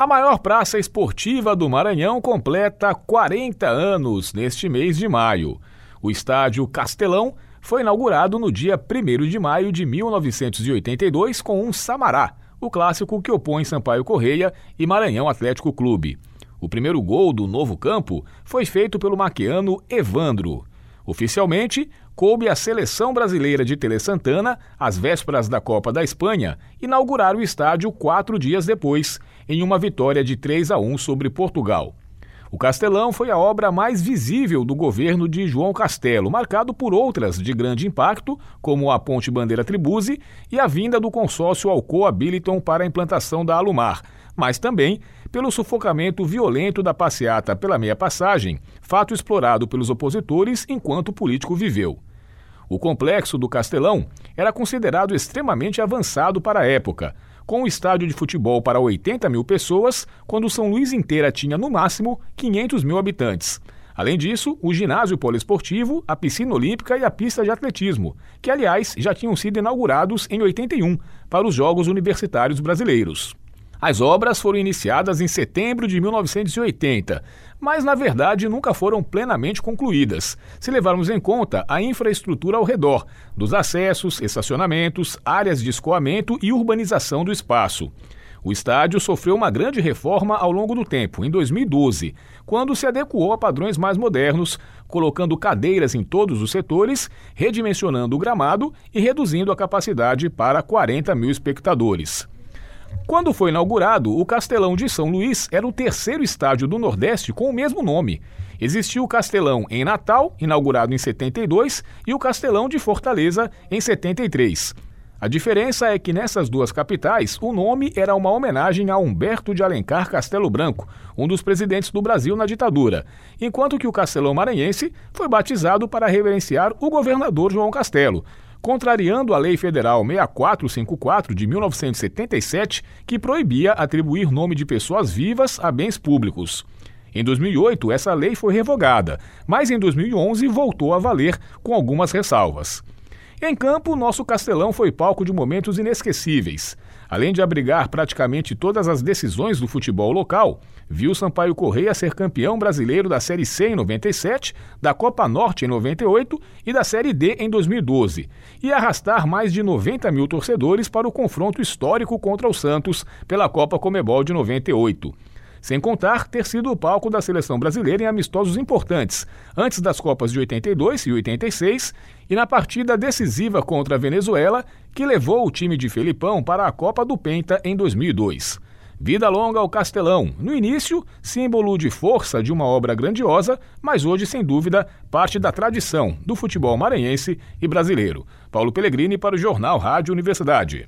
A maior praça esportiva do Maranhão completa 40 anos neste mês de maio. O estádio Castelão foi inaugurado no dia 1 de maio de 1982 com um Samará, o clássico que opõe Sampaio Correia e Maranhão Atlético Clube. O primeiro gol do novo campo foi feito pelo maquiano Evandro. Oficialmente, coube à seleção brasileira de Tele Santana, às vésperas da Copa da Espanha, inaugurar o estádio quatro dias depois, em uma vitória de 3 a 1 sobre Portugal. O Castelão foi a obra mais visível do governo de João Castelo, marcado por outras de grande impacto, como a Ponte Bandeira Tribuse e a vinda do consórcio Alcoa Billiton para a implantação da Alumar, mas também pelo sufocamento violento da passeata pela meia passagem, fato explorado pelos opositores enquanto o político viveu. O complexo do Castelão era considerado extremamente avançado para a época, com um estádio de futebol para 80 mil pessoas, quando São Luís inteira tinha no máximo 500 mil habitantes. Além disso, o ginásio poliesportivo, a piscina olímpica e a pista de atletismo, que aliás já tinham sido inaugurados em 81 para os Jogos Universitários Brasileiros. As obras foram iniciadas em setembro de 1980, mas na verdade nunca foram plenamente concluídas, se levarmos em conta a infraestrutura ao redor, dos acessos, estacionamentos, áreas de escoamento e urbanização do espaço. O estádio sofreu uma grande reforma ao longo do tempo, em 2012, quando se adequou a padrões mais modernos, colocando cadeiras em todos os setores, redimensionando o gramado e reduzindo a capacidade para 40 mil espectadores. Quando foi inaugurado, o Castelão de São Luís era o terceiro estádio do Nordeste com o mesmo nome. Existia o Castelão em Natal, inaugurado em 72, e o Castelão de Fortaleza em 73. A diferença é que nessas duas capitais, o nome era uma homenagem a Humberto de Alencar Castelo Branco, um dos presidentes do Brasil na ditadura, enquanto que o Castelão Maranhense foi batizado para reverenciar o governador João Castelo, contrariando a Lei Federal 6454 de 1977, que proibia atribuir nome de pessoas vivas a bens públicos. Em 2008, essa lei foi revogada, mas em 2011 voltou a valer com algumas ressalvas. Em campo, nosso Castelão foi palco de momentos inesquecíveis. Além de abrigar praticamente todas as decisões do futebol local, viu Sampaio Correia ser campeão brasileiro da Série C em 97, da Copa Norte em 98 e da Série D em 2012, e arrastar mais de 90 mil torcedores para o confronto histórico contra o Santos pela Copa Comebol de 98 sem contar ter sido o palco da seleção brasileira em amistosos importantes, antes das Copas de 82 e 86 e na partida decisiva contra a Venezuela, que levou o time de Felipão para a Copa do Penta em 2002. Vida longa ao Castelão, no início, símbolo de força de uma obra grandiosa, mas hoje, sem dúvida, parte da tradição do futebol maranhense e brasileiro. Paulo Pellegrini para o Jornal Rádio Universidade.